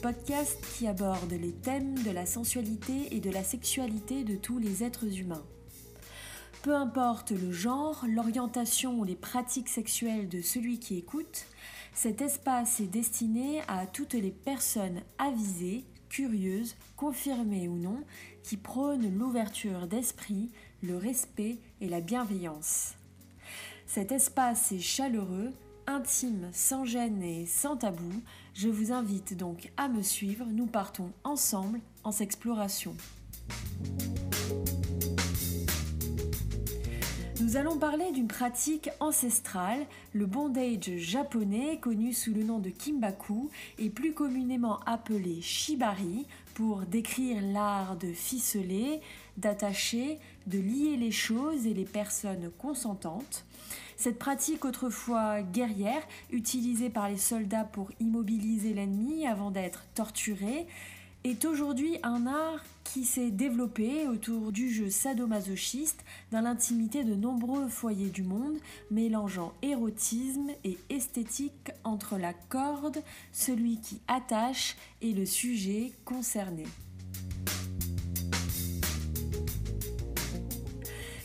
podcast qui aborde les thèmes de la sensualité et de la sexualité de tous les êtres humains. Peu importe le genre, l'orientation ou les pratiques sexuelles de celui qui écoute, cet espace est destiné à toutes les personnes avisées, curieuses, confirmées ou non, qui prônent l'ouverture d'esprit, le respect et la bienveillance. Cet espace est chaleureux, intime, sans gêne et sans tabou. Je vous invite donc à me suivre. Nous partons ensemble en s'exploration. Nous allons parler d'une pratique ancestrale, le bondage japonais connu sous le nom de kimbaku et plus communément appelé shibari pour décrire l'art de ficeler, d'attacher, de lier les choses et les personnes consentantes. Cette pratique autrefois guerrière, utilisée par les soldats pour immobiliser l'ennemi avant d'être torturé, est aujourd'hui un art qui s'est développé autour du jeu sadomasochiste dans l'intimité de nombreux foyers du monde, mélangeant érotisme et esthétique entre la corde, celui qui attache et le sujet concerné.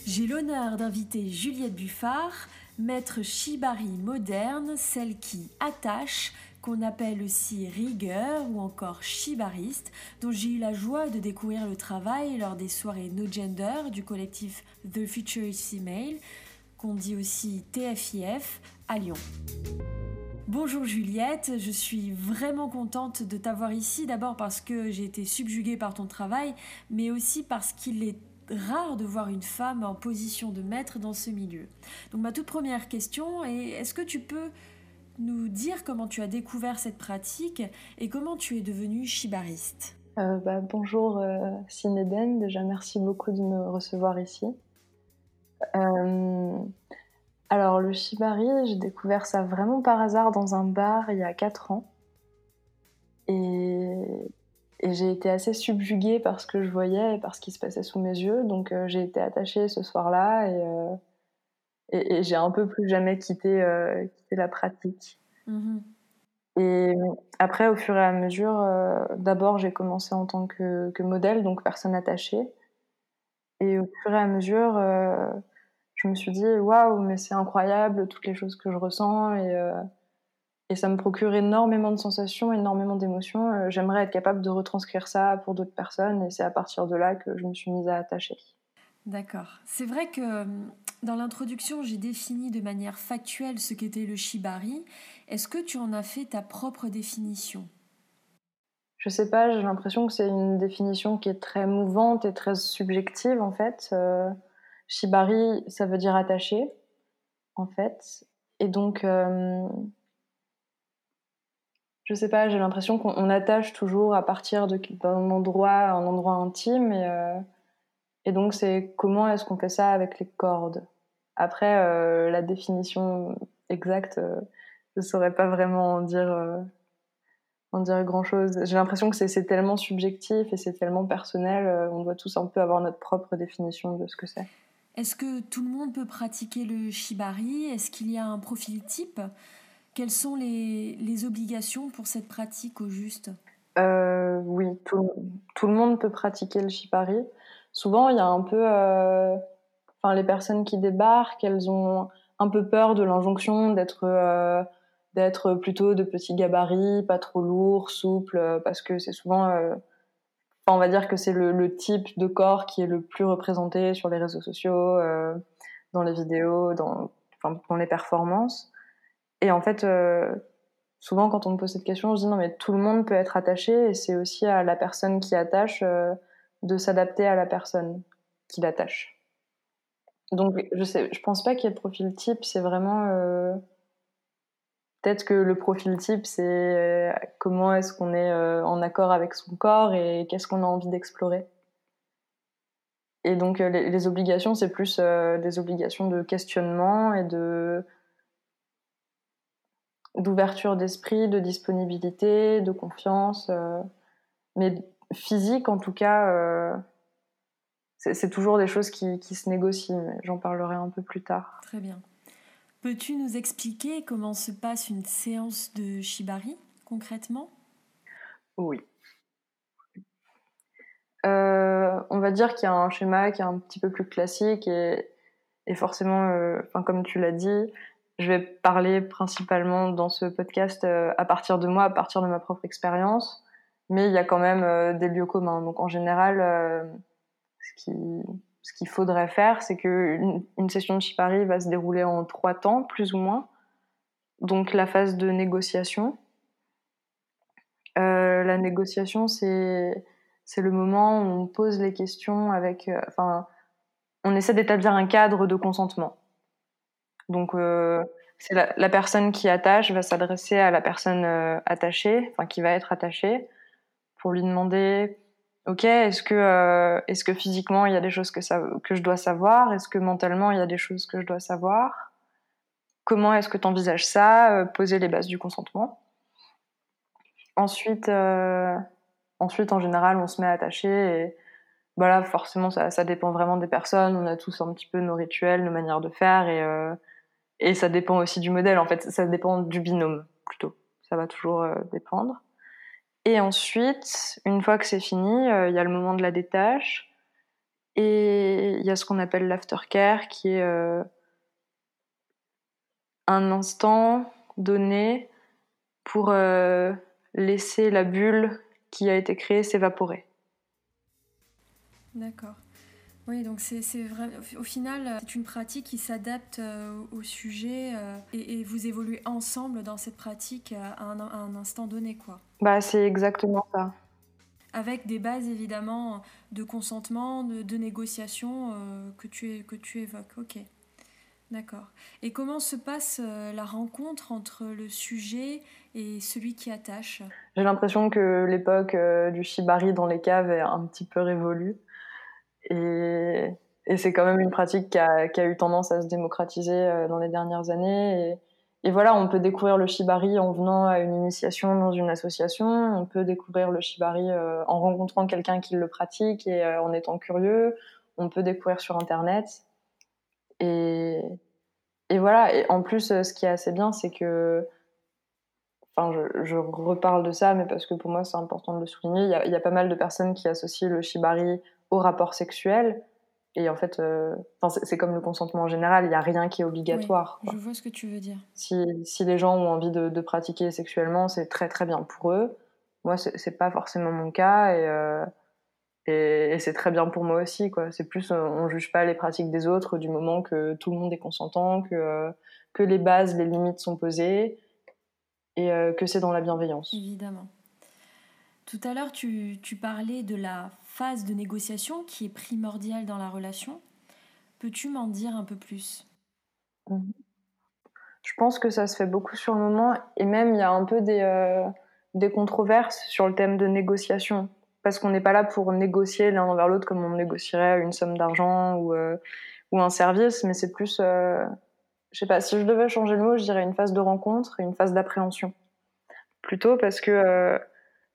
J'ai l'honneur d'inviter Juliette Buffard, maître shibari moderne, celle qui attache, qu'on appelle aussi rigueur ou encore shibariste, dont j'ai eu la joie de découvrir le travail lors des soirées No Gender du collectif The Future is Female, qu'on dit aussi TFIF, à Lyon. Bonjour Juliette, je suis vraiment contente de t'avoir ici, d'abord parce que j'ai été subjuguée par ton travail, mais aussi parce qu'il est rare de voir une femme en position de maître dans ce milieu. Donc ma toute première question est, est-ce que tu peux nous dire comment tu as découvert cette pratique et comment tu es devenue shibariste euh, bah, Bonjour euh, déjà merci beaucoup de me recevoir ici. Euh, alors le shibari, j'ai découvert ça vraiment par hasard dans un bar il y a 4 ans. Et, et j'ai été assez subjuguée par ce que je voyais et par ce qui se passait sous mes yeux. Donc j'ai été attachée ce soir-là et et, j'ai un peu plus jamais quitté, euh, quitté la pratique. Mmh et après, au fur et à mesure, euh, d'abord j'ai commencé en tant que, que, modèle, donc personne attachée. Et au fur et à mesure, euh, je me suis dit waouh, mais c'est incroyable toutes les choses que je ressens et, et ça me procure énormément de sensations, énormément d'émotions. J'aimerais être capable de retranscrire ça pour d'autres personnes et c'est à partir de là que je me suis mise à attacher. D'accord. C'est vrai que dans l'introduction, j'ai défini de manière factuelle ce qu'était le shibari. Est-ce que tu en as fait ta propre définition? Je sais pas, j'ai l'impression que c'est une définition qui est très mouvante et très subjective en fait. Euh, shibari, ça veut dire attaché en fait. Et donc, euh, je sais pas, j'ai l'impression qu'on attache toujours à partir d'un endroit, un endroit intime et. Euh, et donc, c'est comment est-ce qu'on fait ça avec les cordes? Après, euh, la définition exacte, euh, je ne saurais pas vraiment en dire, en dire grand-chose. J'ai l'impression que c'est tellement subjectif et c'est tellement personnel, on doit tous un peu avoir notre propre définition de ce que c'est. Est-ce que tout le monde peut pratiquer le shibari? Est-ce qu'il y a un profil type? Quelles sont les, obligations pour cette pratique au juste? Oui, tout, le monde peut pratiquer le shibari souvent il y a un peu, euh, les personnes qui débarquent, elles ont un peu peur de l'injonction d'être euh, d'être plutôt de petits gabarits, pas trop lourds, souples, parce que c'est souvent, euh, on va dire que c'est le, type de corps qui est le plus représenté sur les réseaux sociaux, dans les vidéos, dans, dans les performances. Et en fait, souvent quand on me pose cette question, je dis non mais tout le monde peut être attaché et c'est aussi à la personne qui attache de s'adapter à la personne qui l'attache. Donc, je sais, je pense pas qu'il y ait de profil type. C'est vraiment euh, peut-être que le profil type, c'est euh, comment est-ce qu'on est, euh, en accord avec son corps et qu'est-ce qu'on a envie d'explorer. Et donc, les obligations, c'est plus des obligations de questionnement et de d'ouverture d'esprit, de disponibilité, de confiance. mais physique, en tout cas, euh, c'est toujours des choses qui, se négocient, mais j'en parlerai un peu plus tard. Très bien. Peux-tu nous expliquer comment se passe une séance de shibari concrètement? Oui. Euh, on va dire qu'il y a un schéma qui est un petit peu plus classique et, forcément, euh, comme tu l'as dit, je vais parler principalement dans ce podcast euh, à partir de moi, à partir de ma propre expérience, mais il y a quand même des lieux communs. Donc en général, ce qu'il faudrait faire, c'est qu'une une session de Shipari va se dérouler en trois temps, plus ou moins. Donc la phase de négociation. la négociation, c'est le moment où on pose les questions avec. Euh, enfin, on essaie d'établir un cadre de consentement. Donc, euh, c'est la, personne qui attache va s'adresser à la personne euh, attachée, enfin qui va être attachée, pour lui demander Ok, est-ce que, est-ce que physiquement il y a des choses que, ça, que je dois savoir? Est-ce que mentalement il y a des choses que je dois savoir? Comment est-ce que tu envisages ça Poser les bases du consentement? Ensuite, Ensuite, en général, on se met à attacher et voilà, forcément, ça, dépend vraiment des personnes. On a tous un petit peu nos rituels, nos manières de faire et, euh, et ça dépend aussi du modèle. En fait, ça dépend du binôme plutôt. Ça va toujours euh, dépendre. Et ensuite, une fois que c'est fini, euh, il y a le moment de la détache et il y a ce qu'on appelle l'aftercare qui est un instant donné pour laisser la bulle qui a été créé s'évaporer. D'accord. Oui, donc c'est vrai. Au final, c'est une pratique qui s'adapte euh, au sujet euh, et, vous évoluez ensemble dans cette pratique euh, à un, instant donné, quoi. Bah, c'est exactement ça. Avec des bases évidemment de consentement, de, de négociation que, tu, que tu évoques. Ok. D'accord. Et comment se passe la rencontre entre le sujet et celui qui attache? J'ai l'impression que l'époque euh, du shibari dans les caves est un petit peu révolue. Et, c'est quand même une pratique qui a, eu tendance à se démocratiser euh, dans les dernières années. Et, voilà, on peut découvrir le shibari en venant à une initiation dans une association. On peut découvrir le shibari euh, en rencontrant quelqu'un qui le pratique et en étant curieux. On peut découvrir sur Internet. Et, et voilà. Et en plus, ce qui est assez bien, c'est que Enfin, je, reparle de ça, mais parce que pour moi c'est important de le souligner. Il y, a, pas mal de personnes qui associent le shibari au rapport sexuel. Et en fait, euh, c'est comme le consentement en général, il n'y a rien qui est obligatoire. je vois ce que tu veux dire. Si, si les gens ont envie de, pratiquer sexuellement, c'est très très bien pour eux. Moi, c'est pas forcément mon cas et, euh, et, c'est très bien pour moi aussi. C'est plus, on, ne juge pas les pratiques des autres du moment que tout le monde est consentant, que, euh, que les bases, les limites sont posées et euh, que c'est dans la bienveillance. Évidemment. Tout à l'heure, tu, tu, parlais de la phase de négociation qui est primordiale dans la relation. Peux-tu m'en dire un peu plus? Mhm. Je pense que ça se fait beaucoup sur le moment et même il y a un peu des, euh, des controverses sur le thème de négociation. Parce qu'on n'est pas là pour négocier l'un envers l'autre comme on négocierait une somme d'argent ou, euh, ou un service, mais c'est plus je sais pas, si je devais changer le mot, je dirais une phase de rencontre et une phase d'appréhension. Plutôt parce que euh,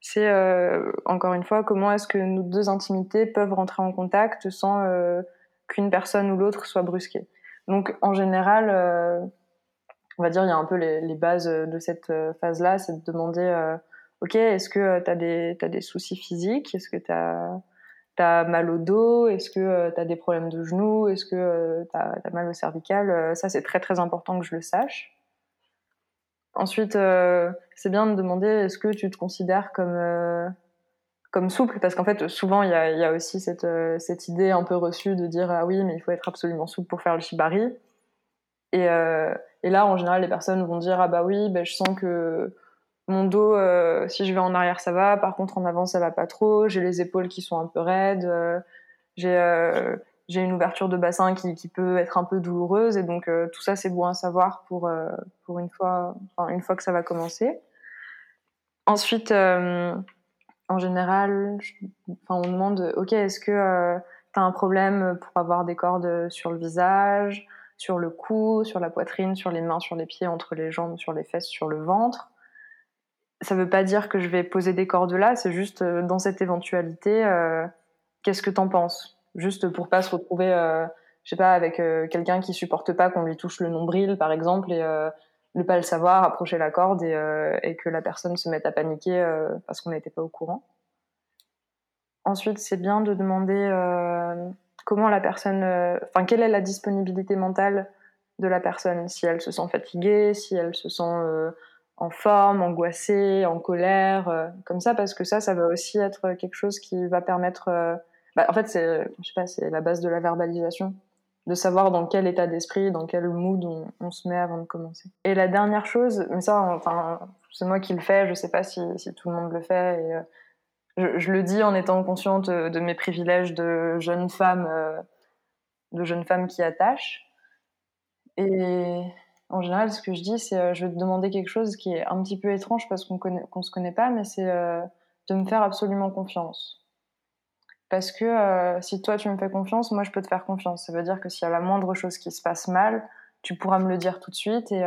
c'est, euh, encore une fois, comment est-ce que nos deux intimités peuvent rentrer en contact sans euh, qu'une personne ou l'autre soit brusquée. Donc, en général, on va dire, il y a un peu les, bases de cette phase-là, c'est de demander, OK, est-ce que tu as des, soucis physiques? Est-ce que tu as mal au dos? Est-ce que euh, tu as des problèmes de genoux? Est-ce que euh, tu as, mal au cervical? Euh, Ça, c'est très très important que je le sache. Ensuite, c'est bien de demander est-ce que tu te considères comme, comme souple? Parce qu'en fait, souvent, il y a, aussi cette, cette idée un peu reçue de dire ah oui, mais il faut être absolument souple pour faire le shibari. Et, et là, en général, les personnes vont dire ah bah oui, ben, je sens que mon dos, euh, si je vais en arrière, ça va. Par contre, en avant, ça va pas trop. J'ai les épaules qui sont un peu raides. Euh, euh, j'ai une ouverture de bassin qui, peut être un peu douloureuse. Et donc, tout ça, c'est bon à savoir pour, pour une, fois, que ça va commencer. Ensuite, en général, on demande Ok, est-ce que tu as un problème pour avoir des cordes sur le visage, sur le cou, sur la poitrine, sur les mains, sur les pieds, entre les jambes, sur les fesses, sur le ventre? Ça veut pas dire que je vais poser des cordes là, c'est juste euh, dans cette éventualité, euh, qu'est-ce que t'en penses? Juste pour pas se retrouver, euh, je sais pas, avec quelqu'un qui supporte pas qu'on lui touche le nombril, par exemple, et ne pas le savoir, approcher la corde et, que la personne se mette à paniquer parce qu'on n'était pas au courant. Ensuite, c'est bien de demander comment la personne, enfin, quelle est la disponibilité mentale de la personne, si elle se sent fatiguée, si elle se sent en forme, angoissée, en colère, euh, comme ça, parce que ça, ça va aussi être quelque chose qui va permettre. Euh, bah, en fait, c'est, je sais pas, c'est la base de la verbalisation, de savoir dans quel état d'esprit, dans quel mood on, se met avant de commencer. Et la dernière chose, mais ça, c'est moi qui le fais, je sais pas si, tout le monde le fait. Et, euh, je, le dis en étant consciente de mes privilèges de jeune femme, de jeune femme qui attache. Et en général, ce que je dis, c'est euh, je vais te demander quelque chose qui est un petit peu étrange parce qu'on ne se connaît pas, mais c'est euh, de me faire absolument confiance. Parce que euh, si toi tu me fais confiance, moi je peux te faire confiance. Ça veut dire que s'il y a la moindre chose qui se passe mal, tu pourras me le dire tout de suite et,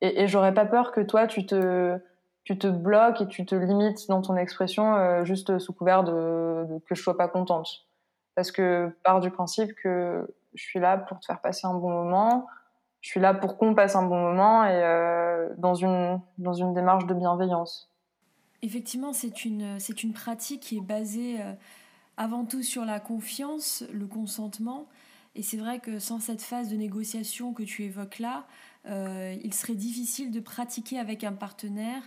et, et j'aurais pas peur que toi tu te, tu te bloques et tu te limites dans ton expression juste sous couvert de, que je sois pas contente. Parce que part du principe que je suis là pour te faire passer un bon moment, je suis là pour qu'on passe un bon moment et euh, dans, une, dans une démarche de bienveillance. Effectivement, c'est une, c'est une pratique qui est basée euh, avant tout sur la confiance, le consentement. Et c'est vrai que sans cette phase de négociation que tu évoques là, euh, il serait difficile de pratiquer avec un partenaire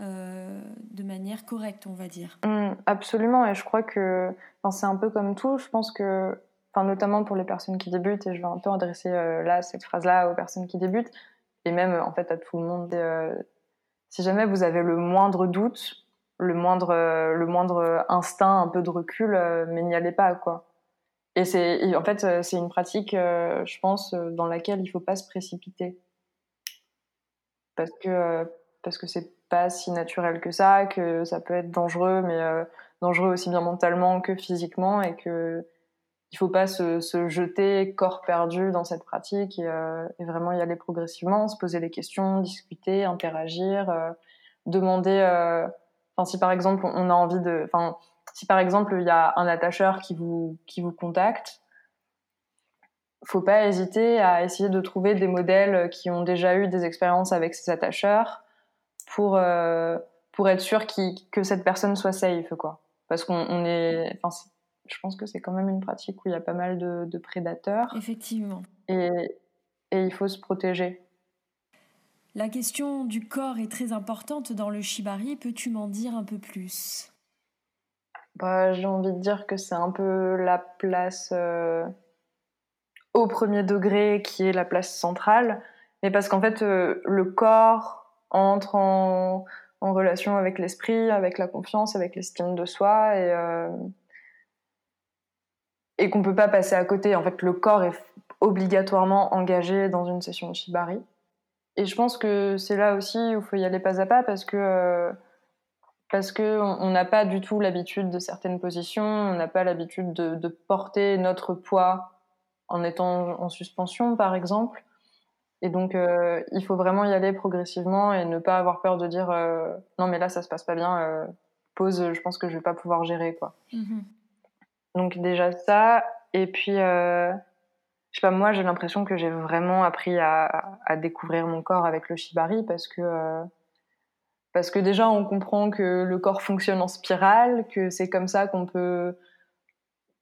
de manière correcte, on va dire. Mmh, absolument, et je crois que c'est un peu comme tout. Je pense que notamment pour les personnes qui débutent, et je vais un peu adresser euh, là cette phrase-là aux personnes qui débutent, et même en fait à tout le monde. Euh, si jamais vous avez le moindre doute, le moindre, euh, le moindre instinct, un peu de recul, mais n'y allez pas quoi. Et c'est, en fait, c'est une pratique, je pense, dans laquelle il faut pas se précipiter, parce que parce que c'est pas si naturel que ça, que ça peut être dangereux, mais dangereux aussi bien mentalement que physiquement, et que il faut pas se, se, jeter corps perdu dans cette pratique et, euh, vraiment y aller progressivement, se poser des questions, discuter, interagir, euh, demander. Euh, enfin, si par exemple on a envie de, enfin, si par exemple il y a un attacheur qui vous qui vous contacte, faut pas hésiter à essayer de trouver des modèles qui ont déjà eu des expériences avec ces attacheurs pour pour être sûr que cette personne soit safe quoi. Parce qu'on est, enfin, je pense que c'est quand même une pratique où il y a pas mal de, prédateurs. Effectivement. Et, et, il faut se protéger. La question du corps est très importante dans le shibari. Peux-tu m'en dire un peu plus? Bah, J'ai envie de dire que c'est un peu la place euh, au premier degré qui est la place centrale. Mais parce qu'en fait, euh, le corps entre en, relation avec l'esprit, avec la confiance, avec l'estime de soi. Et. Euh, et qu'on peut pas passer à côté. En fait, le corps est obligatoirement engagé dans une session de shibari. Et je pense que c'est là aussi où il faut y aller pas à pas parce que euh, parce que on n'a pas du tout l'habitude de certaines positions, on n'a pas l'habitude de, de, porter notre poids en étant en suspension, par exemple. Et donc, euh, il faut vraiment y aller progressivement et ne pas avoir peur de dire euh, non, mais là, ça se passe pas bien. pause, je pense que je vais pas pouvoir gérer, quoi. Mm-hmm. Donc déjà ça, et puis je sais pas, moi j'ai l'impression que j'ai vraiment appris à, découvrir mon corps avec le shibari parce que euh, parce que déjà on comprend que le corps fonctionne en spirale, que c'est comme ça qu'on peut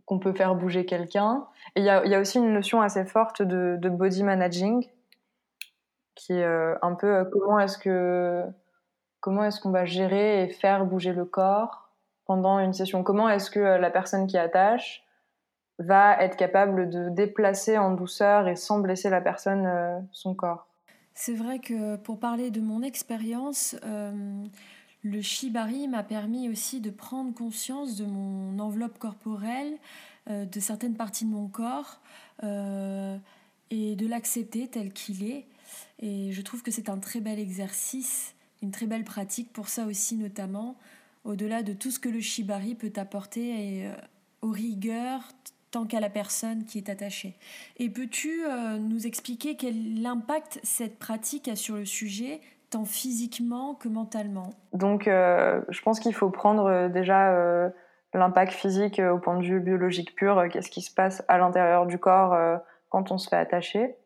qu'on peut faire bouger quelqu'un. Et il y a, y a, aussi une notion assez forte de, body managing qui est euh, un peu euh, comment est-ce que comment est-ce qu'on va gérer et faire bouger le corps pendant une session? Comment est-ce que la personne qui attache va être capable de déplacer en douceur et sans blesser la personne euh, son corps C'est vrai que pour parler de mon expérience, euh, le shibari m'a permis aussi de prendre conscience de mon enveloppe corporelle, de certaines parties de mon corps et de l'accepter tel qu'il est. Et je trouve que c'est un très bel exercice, une très belle pratique pour ça aussi notamment au-delà de tout ce que le shibari peut apporter euh, aux rigueurs tant qu'à la personne qui est attachée. Et peux-tu euh, nous expliquer quel impact cette pratique a sur le sujet, tant physiquement que mentalement? Donc, euh, je pense qu'il faut prendre déjà l'impact physique au point de vue biologique pur, qu'est-ce qui se passe à l'intérieur du corps quand on se fait attacher.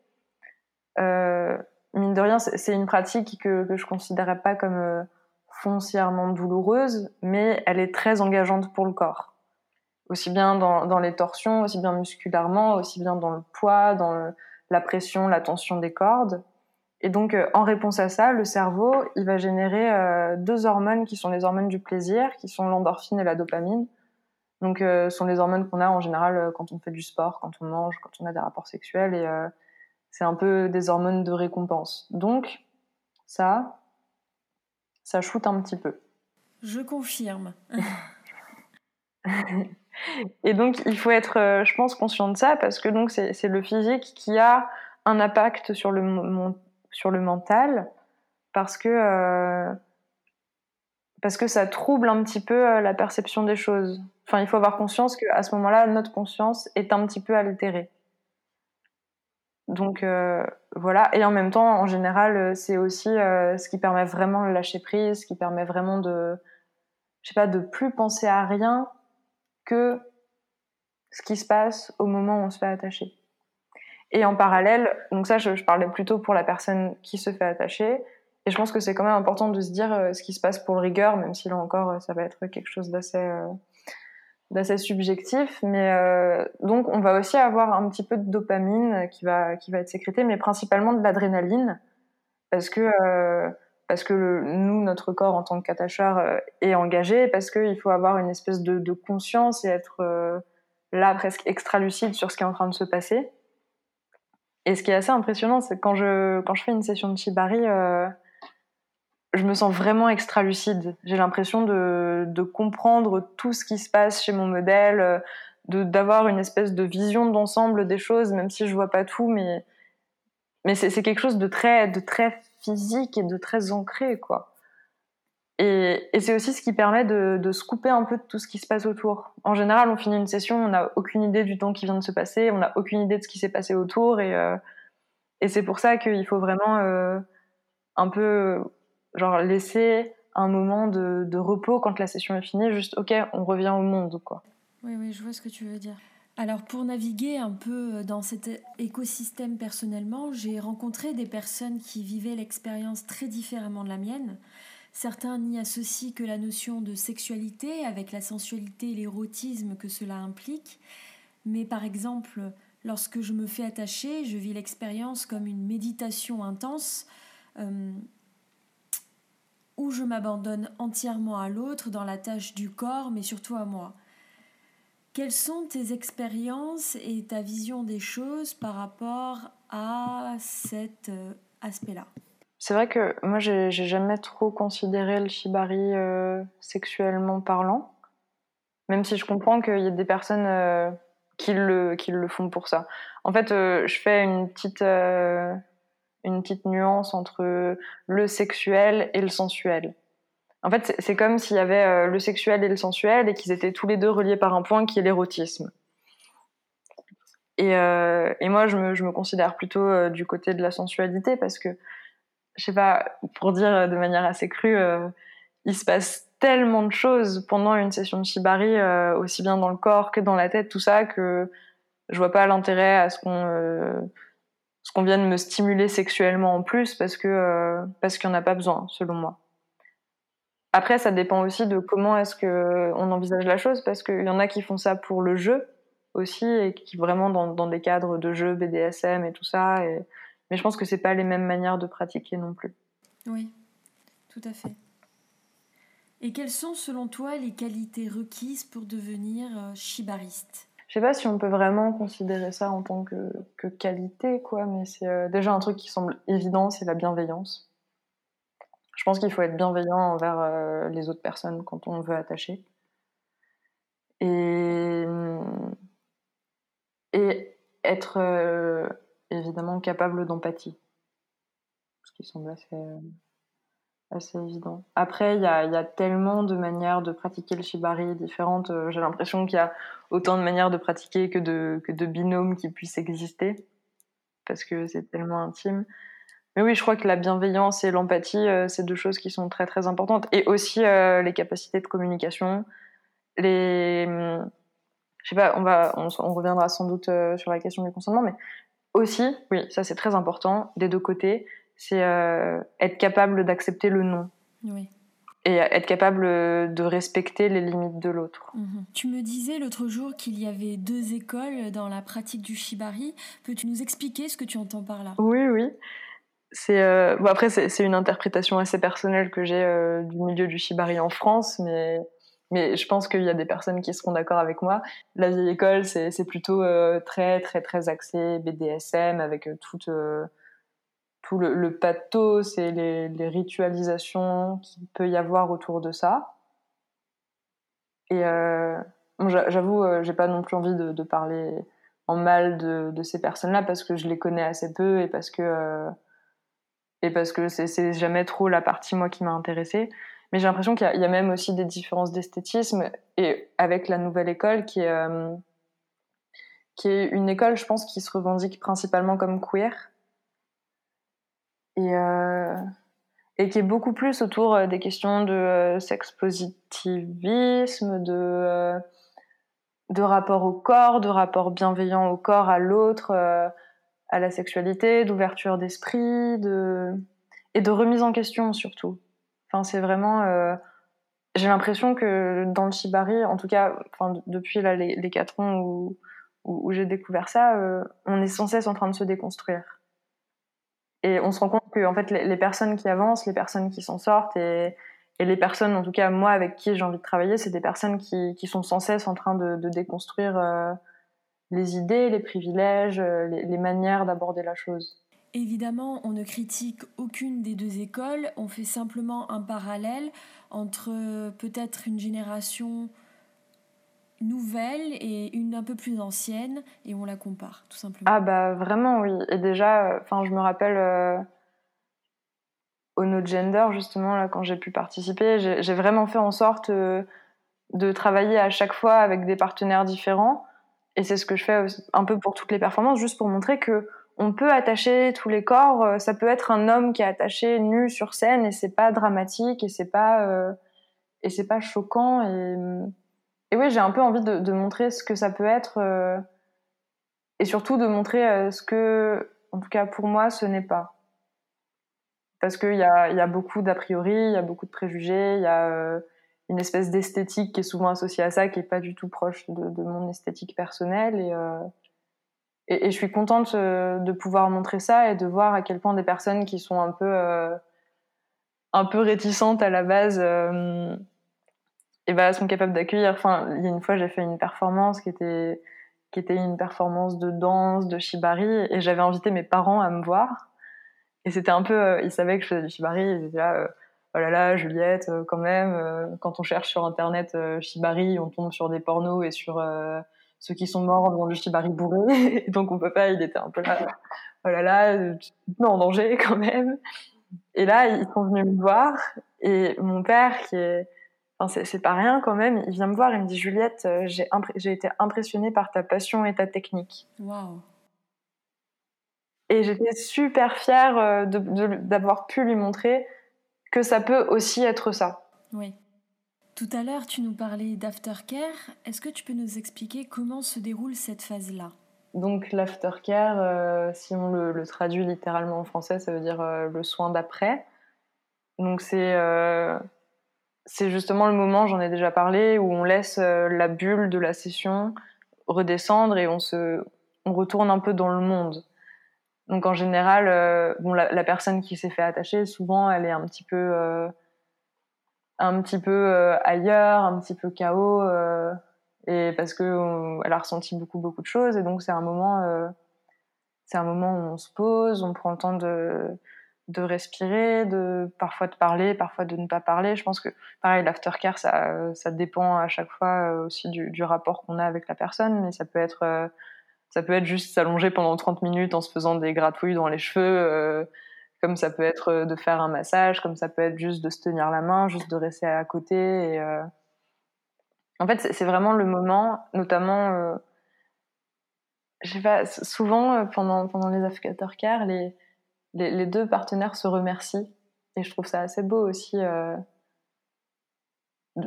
mine de rien, c'est une pratique que, que je considérais pas comme foncièrement douloureuse, mais elle est très engageante pour le corps. Aussi bien dans, dans les torsions, aussi bien musculairement, aussi bien dans le poids, dans la pression, la tension des cordes. Et donc, euh, en réponse à ça, le cerveau, il va générer euh, deux hormones qui sont les hormones du plaisir, qui sont l'endorphine et la dopamine. Donc, euh, ce sont les hormones qu'on a en général quand on fait du sport, quand on mange, quand on a des rapports sexuels. Et c'est un peu des hormones de récompense. Donc, ça, ça shoot un petit peu. Je confirme. et donc, il faut être, je pense, conscient de ça parce que donc c'est le physique qui a un impact sur le, sur le mental parce que, euh, parce que ça trouble un petit peu euh, la perception des choses. Enfin, il faut avoir conscience qu'à ce moment-là, notre conscience est un petit peu altérée. Donc euh, voilà, et en même temps, en général, c'est aussi ce qui permet vraiment de lâcher prise, ce qui permet vraiment de, je sais pas, de plus penser à rien que ce qui se passe au moment où on se fait attacher. Et en parallèle, donc ça, je, parlais plutôt pour la personne qui se fait attacher. Et je pense que c'est quand même important de se dire euh, ce qui se passe pour le rigueur, même si là encore, euh, ça va être quelque chose d'assez euh, d'assez subjectif. Mais donc, on va aussi avoir un petit peu de dopamine qui va qui va être sécrétée, mais principalement de l'adrénaline, parce que parce que nous, notre corps en tant qu'attacheur est engagé, parce qu'il faut avoir une espèce de, conscience et être là presque extra lucide sur ce qui est en train de se passer. Et ce qui est assez impressionnant, c'est que quand je, quand je fais une session de Shibari, euh, je me sens vraiment extra lucide. J'ai l'impression de, comprendre tout ce qui se passe chez mon modèle, euh, d'avoir une espèce de vision d'ensemble des choses, même si je vois pas tout, mais, mais c'est quelque chose de très, de très physique et de très ancré, quoi. Et, c'est aussi ce qui permet de, de, se couper un peu de tout ce qui se passe autour. En général, on finit une session, on n'a aucune idée du temps qui vient de se passer, on n'a aucune idée de ce qui s'est passé autour, et, euh, et c'est pour ça qu'il faut vraiment euh, un peu genre laisser un moment de, de, repos quand la session est finie, juste ok, on revient au monde, quoi. Oui, oui, je vois ce que tu veux dire. Alors pour naviguer un peu dans cet écosystème personnellement, j'ai rencontré des personnes qui vivaient l'expérience très différemment de la mienne. Certains n'y associent que la notion de sexualité avec la sensualité et l'érotisme que cela implique. Mais par exemple, lorsque je me fais attacher, je vis l'expérience comme une méditation intense euh, où je m'abandonne entièrement à l'autre dans la tâche du corps, mais surtout à moi. Quelles sont tes expériences et ta vision des choses par rapport à cet euh, aspect-là? C'est vrai que moi, j'ai jamais trop considéré le shibari euh, sexuellement parlant, même si je comprends qu'il y a des personnes euh, qui, le, qui le font pour ça. En fait, je fais une petite, une petite nuance entre le sexuel et le sensuel. En fait, c'est comme s'il y avait le sexuel et le sensuel et qu'ils étaient tous les deux reliés par un point qui est l'érotisme. Et, et, moi, je me, je me considère plutôt du côté de la sensualité parce que je sais pas, pour dire de manière assez crue, euh, il se passe tellement de choses pendant une session de shibari, euh, aussi bien dans le corps que dans la tête, tout ça, que je vois pas l'intérêt à ce qu'on euh, ce qu'on vienne me stimuler sexuellement en plus parce que parce qu'il n'y en a pas besoin, selon moi. Après, ça dépend aussi de comment est-ce que on envisage la chose, parce qu'il y en a qui font ça pour le jeu aussi et qui vraiment dans, dans des cadres de jeu BDSM et tout ça. Et mais je pense que c'est pas les mêmes manières de pratiquer non plus. Oui, tout à fait. Et quelles sont selon toi les qualités requises pour devenir euh, shibariste Je sais pas si on peut vraiment considérer ça en tant que, que qualité, quoi, mais c'est euh, déjà un truc qui semble évident, c'est la bienveillance. Je pense qu'il faut être bienveillant envers euh, les autres personnes quand on veut attacher. Et, et être évidemment capable d'empathie. Ce qui semble assez, assez évident. Après, il y a, tellement de manières de pratiquer le shibari différentes. Euh, j'ai l'impression qu'il y a autant de manières de pratiquer que de binômes qui puissent exister, parce que c'est tellement intime. Mais oui, je crois que la bienveillance et l'empathie, euh, c'est deux choses qui sont très très importantes. Et aussi euh, les capacités de communication les, je sais pas, on va, on, reviendra sans doute euh, sur la question du consentement, mais aussi, oui, ça c'est très important des deux côtés, c'est être capable d'accepter le non. Oui. Et être capable de respecter les limites de l'autre. Mhm. Tu me disais l'autre jour qu'il y avait deux écoles dans la pratique du shibari. Peux-tu nous expliquer ce que tu entends par là? Oui, oui. Euh, bon, après c'est une interprétation assez personnelle que j'ai euh, du milieu du shibari en France, mais je pense qu'il y a des personnes qui seront d'accord avec moi. La vieille école, c'est plutôt euh, très très très axé BDSM avec tout le, le pathos et les, ritualisations qu'il peut y avoir autour de ça. Et j'avoue, j'ai pas non plus envie de, parler en mal de ces personnes-là parce que je les connais assez peu et parce que parce que c'est jamais trop la partie moi qui m'a intéressée. Mais j'ai l'impression qu'il y, a même aussi des différences d'esthétisme et avec la nouvelle école qui est euh, qui est une école, je pense, qui se revendique principalement comme queer et euh, et qui est beaucoup plus autour euh, des questions de sex positivisme, de de rapport au corps, de rapport bienveillant au corps, à l'autre à la sexualité, d'ouverture d'esprit, de et de remise en question surtout. Enfin, c'est vraiment. Euh... J'ai l'impression que dans le shibari, en tout cas, enfin, depuis là, les, quatre ans où, où, j'ai découvert ça, euh, on est sans cesse en train de se déconstruire. Et on se rend compte que en fait, les, personnes qui avancent, les personnes qui s'en sortent, et, et, les personnes, en tout cas moi avec qui j'ai envie de travailler, c'est des personnes qui, qui, sont sans cesse en train de, de déconstruire euh, les idées, les privilèges, euh, les, manières d'aborder la chose. Évidemment, on ne critique aucune des deux écoles, on fait simplement un parallèle entre euh, peut-être une génération nouvelle et une un peu plus ancienne et on la compare tout simplement. Ah bah vraiment oui et déjà euh, enfin je me rappelle au No Gender justement là quand j'ai pu participer j'ai vraiment fait en sorte de travailler à chaque fois avec des partenaires différents et c'est ce que je fais un peu pour toutes les performances, juste pour montrer que on peut attacher tous les corps. Euh, ça peut être un homme qui est attaché nu sur scène et c'est pas dramatique et c'est pas euh, et c'est pas choquant. Et, et oui, j'ai un peu envie de, montrer ce que ça peut être euh, et surtout de montrer ce que, en tout cas pour moi, ce n'est pas. Parce qu'il y a, y a beaucoup d'a priori, il y a beaucoup de préjugés, il y a une espèce d'esthétique qui est souvent associée à ça, qui est pas du tout proche de, mon esthétique personnelle. Et, euh, et, et, je suis contente euh, de pouvoir montrer ça et de voir à quel point des personnes qui sont un peu, euh, un peu réticentes à la base, et ben, sont capables d'accueillir. Enfin, il y a une fois, j'ai fait une performance qui était, qui était une performance de danse, de shibari, et j'avais invité mes parents à me voir. Et c'était un peu, ils savaient que je faisais du shibari, oh là là, Juliette, euh, quand même, euh, quand on cherche sur internet euh, shibari, on tombe sur des pornos et sur ceux qui sont morts dans le shibari bourré. donc on peut pas, il était un peu là, oh là là, mets en danger quand même. Et là, ils sont venus me voir et mon père, qui est, enfin, c'est pas rien quand même, il vient me voir et me dit Juliette, j'ai été impressionnée par ta passion et ta technique. Wow. Et j'étais super fière d'avoir pu lui montrer que ça peut aussi être ça. Oui. Tout à l'heure, tu nous parlais d'aftercare. Est-ce que tu peux nous expliquer comment se déroule cette phase-là? Donc l'aftercare, euh, si on le, traduit littéralement en français, ça veut dire euh, le soin d'après. Donc c'est euh, c'est justement le moment, j'en ai déjà parlé, où on laisse la bulle de la session redescendre et on se on retourne un peu dans le monde. Donc en général, euh, bon, la, personne qui s'est fait attacher, souvent, elle est un petit peu, euh, un petit peu euh, ailleurs, un petit peu chaos, euh, et parce que elle a ressenti beaucoup beaucoup de choses, et donc c'est un moment, c'est un moment où on se pose, on prend le temps de de respirer, de parfois de parler, parfois de ne pas parler. Je pense que pareil, l'aftercare, ça, ça dépend à chaque fois aussi du, du rapport qu'on a avec la personne, mais ça peut être ça peut être juste s'allonger pendant 30 minutes en se faisant des gratouilles dans les cheveux, euh, comme ça peut être euh, de faire un massage, comme ça peut être juste de se tenir la main, juste de rester à côté. Euh... En fait, c'est vraiment le moment, notamment, je sais pas, souvent pendant, pendant les aftercare, les, les, deux partenaires se remercient. Et je trouve ça assez beau aussi.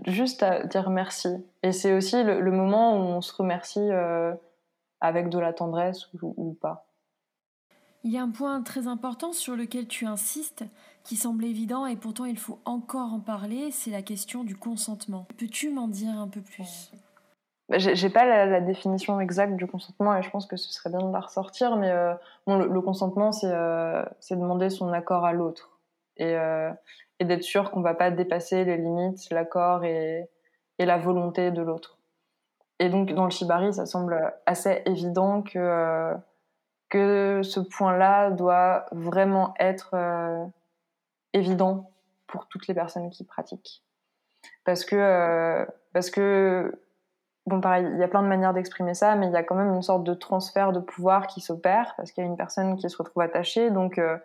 Juste à dire merci. Et c'est aussi le, moment où on se remercie avec de la tendresse ou pas. Il y a un point très important sur lequel tu insistes, qui semble évident et pourtant il faut encore en parler, c'est la question du consentement. Peux-tu m'en dire un peu plus? Bah, J'ai pas la, définition exacte du consentement et je pense que ce serait bien de la ressortir, mais euh, bon, le, consentement, euh, c'est demander son accord à l'autre et, euh, et d'être sûr qu'on va pas dépasser les limites, l'accord et, et, la volonté de l'autre. Et donc dans le shibari, ça semble assez évident que que ce point-là doit vraiment être euh, évident pour toutes les personnes qui pratiquent. Parce que, euh, parce que, bon, pareil, il y a plein de manières d'exprimer ça, mais il y a quand même une sorte de transfert de pouvoir qui s'opère, parce qu'il y a une personne qui se retrouve attachée, donc euh,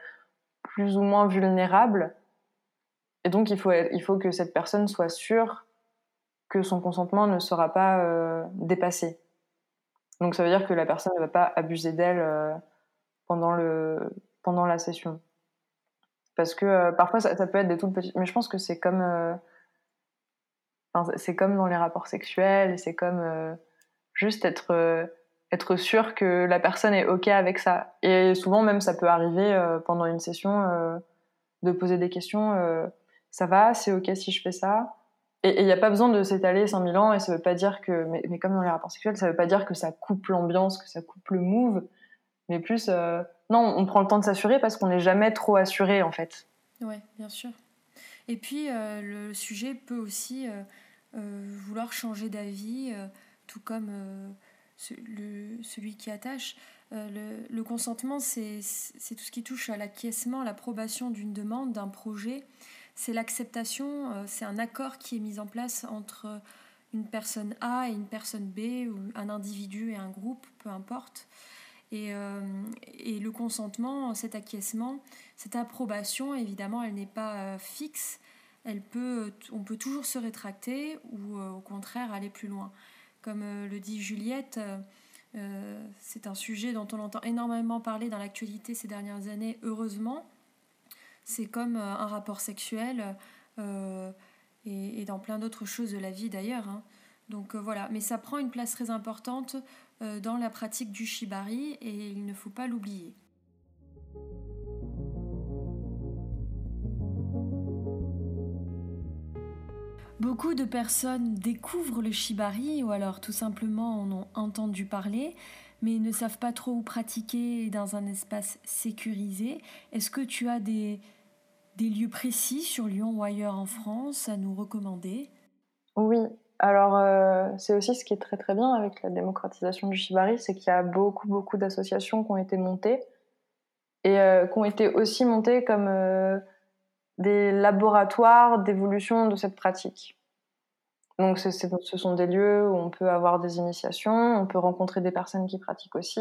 plus ou moins vulnérable. Et donc, il faut, il faut que cette personne soit sûre que son consentement ne sera pas dépassé. Donc ça veut dire que la personne ne va pas abuser d'elle euh, pendant, le, pendant la session. Parce que euh, parfois ça, peut être des toutes petites... Mais je pense que c'est comme... Euh, c'est comme dans les rapports sexuels, c'est comme juste être, être sûr que la personne est OK avec ça. Et souvent même ça peut arriver pendant une session de poser des questions. ça va, c'est OK si je fais ça? Et il n'y a pas besoin de s'étaler 5000 ans, et ça veut pas dire que, mais, comme dans les rapports sexuels, ça veut pas dire que ça coupe l'ambiance, que ça coupe le move, mais plus, euh, non, on prend le temps de s'assurer parce qu'on n'est jamais trop assuré en fait. Ouais, bien sûr. Et puis, euh, le sujet peut aussi euh, vouloir changer d'avis, tout comme celui qui attache. Le, consentement, c'est tout ce qui touche à l'acquiescement, l'approbation d'une demande, d'un projet c'est l'acceptation, euh, c'est un accord qui est mis en place entre une personne A et une personne B, ou un individu et un groupe, peu importe. Et, euh, le consentement, cet acquiescement, cette approbation, évidemment, elle n'est pas euh, fixe. Elle peut, on peut toujours se rétracter ou au contraire aller plus loin. Comme le dit Juliette, c'est un sujet dont on entend énormément parler dans l'actualité ces dernières années, heureusement. C'est comme euh, un rapport sexuel euh, et, dans plein d'autres choses de la vie d'ailleurs. Hein. Donc euh, voilà, mais ça prend une place très importante dans la pratique du shibari et il ne faut pas l'oublier. Beaucoup de personnes découvrent le shibari ou alors tout simplement en ont entendu parler, mais ne savent pas trop où pratiquer dans un espace sécurisé. Est-ce que tu as des, des lieux précis sur Lyon ou ailleurs en France à nous recommander? Oui, alors euh, c'est aussi ce qui est très très bien avec la démocratisation du shibari, c'est qu'il y a beaucoup beaucoup d'associations qui ont été montées et euh, qui ont été aussi montées comme euh, des laboratoires d'évolution de cette pratique. Donc ce sont des lieux où on peut avoir des initiations, on peut rencontrer des personnes qui pratiquent aussi,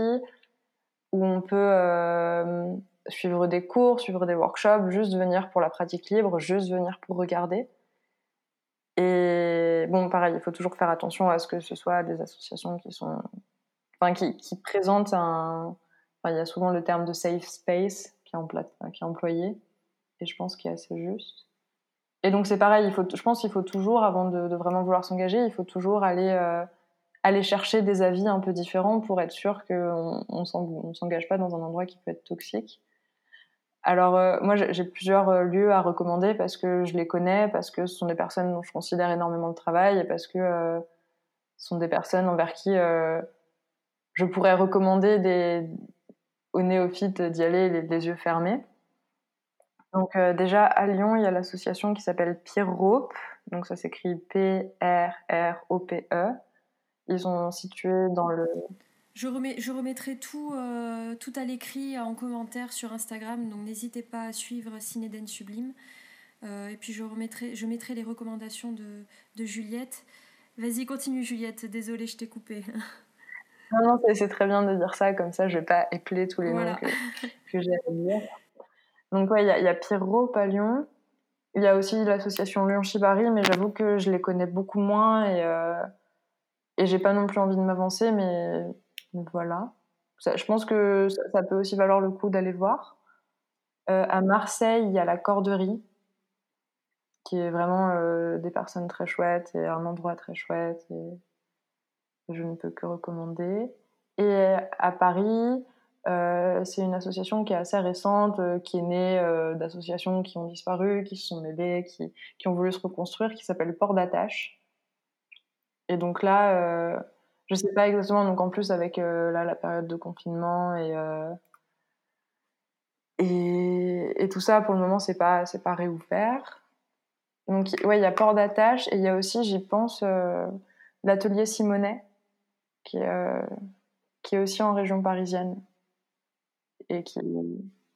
où on peut suivre des cours, suivre des workshops, juste venir pour la pratique libre, juste venir pour regarder. Et bon, pareil, il faut toujours faire attention à ce que ce soit des associations qui sont, enfin, qui, présentent un, enfin, il y a souvent le terme de safe space qui est, en qui est employé, et je pense qu'il est assez juste. Et donc c'est pareil, il faut, je pense qu'il faut toujours, avant de, vraiment vouloir s'engager, il faut toujours aller, euh, aller chercher des avis un peu différents pour être sûr qu'on ne s'engage pas dans un endroit qui peut être toxique. Alors euh, moi j'ai plusieurs euh, lieux à recommander parce que je les connais, parce que ce sont des personnes dont je considère énormément le travail et parce que euh, ce sont des personnes envers qui je pourrais recommander aux néophytes d'y aller les, yeux fermés. Donc déjà à Lyon il y a l'association qui s'appelle Pierre donc ça s'écrit P-R-R-O-P-E. Ils sont situés dans le je, remets, je remettrai tout, euh, tout à l'écrit en commentaire sur Instagram, donc n'hésitez pas à suivre Cinéden Sublime. Euh, et puis je, remettrai, je mettrai les recommandations de, de Juliette. Vas-y, continue Juliette, désolée, je t'ai coupé. Non, non, c'est très bien de dire ça, comme ça je vais pas épeler tous les noms que, que j'ai à dire. Donc ouais, il y a, y a Pierrot, pas Lyon. Il y a aussi l'association Lyon Shibari, mais j'avoue que je les connais beaucoup moins et, euh, et j'ai pas non plus envie de m'avancer, mais voilà. je pense que ça, peut aussi valoir le coup d'aller voir. Euh, à Marseille, il y a la Corderie. qui est vraiment des personnes très chouettes et un endroit très chouette. Et je ne peux que recommander. Et à Paris, euh, c'est une association qui est assez récente, euh, qui est née euh, d'associations qui ont disparu, qui se sont mêlées, qui, qui ont voulu se reconstruire, qui s'appelle Port d'Attache. Et donc là, je sais pas exactement, donc en plus avec là, la période de confinement et, et, et, tout ça, pour le moment, c'est pas, c'est pas réouvert. Donc, ouais, il y a Port d'Attache et il y a aussi, j'y pense, l'atelier Simonet, qui est, qui est aussi en région parisienne et qui,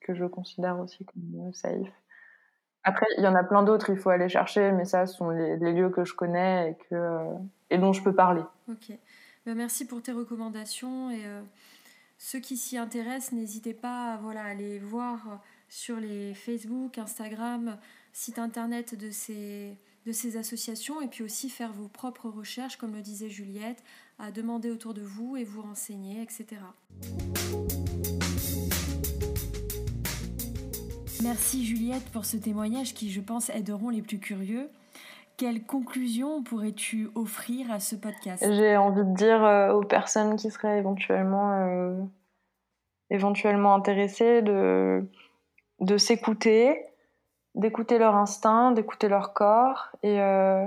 que je considère aussi comme euh, safe. Après, il y en a plein d'autres, il faut aller chercher, mais ça, ce sont les, lieux que je connais et, que, euh, et dont je peux parler. Ok. Ben, merci pour tes recommandations. Et euh, ceux qui s'y intéressent, n'hésitez pas à voilà, aller voir sur les Facebook, Instagram, site internet de ces, de ces associations et puis aussi faire vos propres recherches, comme le disait Juliette, à demander autour de vous et vous renseigner, etc. Merci Juliette pour ce témoignage qui, je pense, aideront les plus curieux. Quelle conclusion pourrais-tu offrir à ce podcast? J'ai envie de dire euh, aux personnes qui seraient éventuellement, euh, éventuellement intéressées de, de s'écouter, d'écouter leur instinct, d'écouter leur corps et, euh,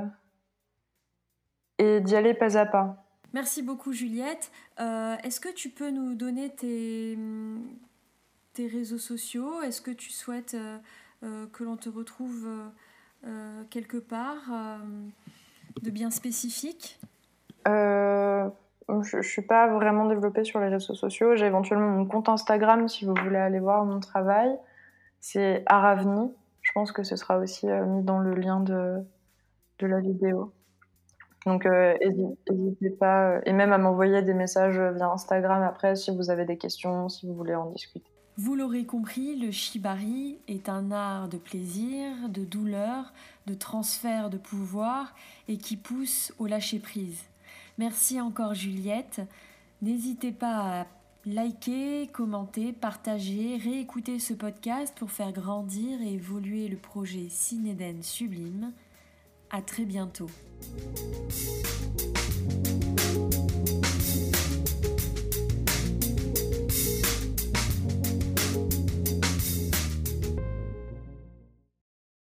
et d'y aller pas à pas. Merci beaucoup Juliette. Est-ce que tu peux nous donner tes, tes réseaux sociaux? Est-ce que tu souhaites que l'on te retrouve quelque part de bien spécifique je ne suis pas vraiment développée sur les réseaux sociaux. J'ai éventuellement mon compte Instagram si vous voulez aller voir mon travail. C'est Aravni. Je pense que ce sera aussi mis dans le lien de, de la vidéo. Donc n'hésitez pas, et même à m'envoyer des messages via Instagram après si vous avez des questions, si vous voulez en discuter. Vous l'aurez compris, le shibari est un art de plaisir, de douleur, de transfert de pouvoir et qui pousse au lâcher-prise. Merci encore Juliette. N'hésitez pas à liker, commenter, partager, réécouter ce podcast pour faire grandir et évoluer le projet Cinéden Sublime. À très bientôt.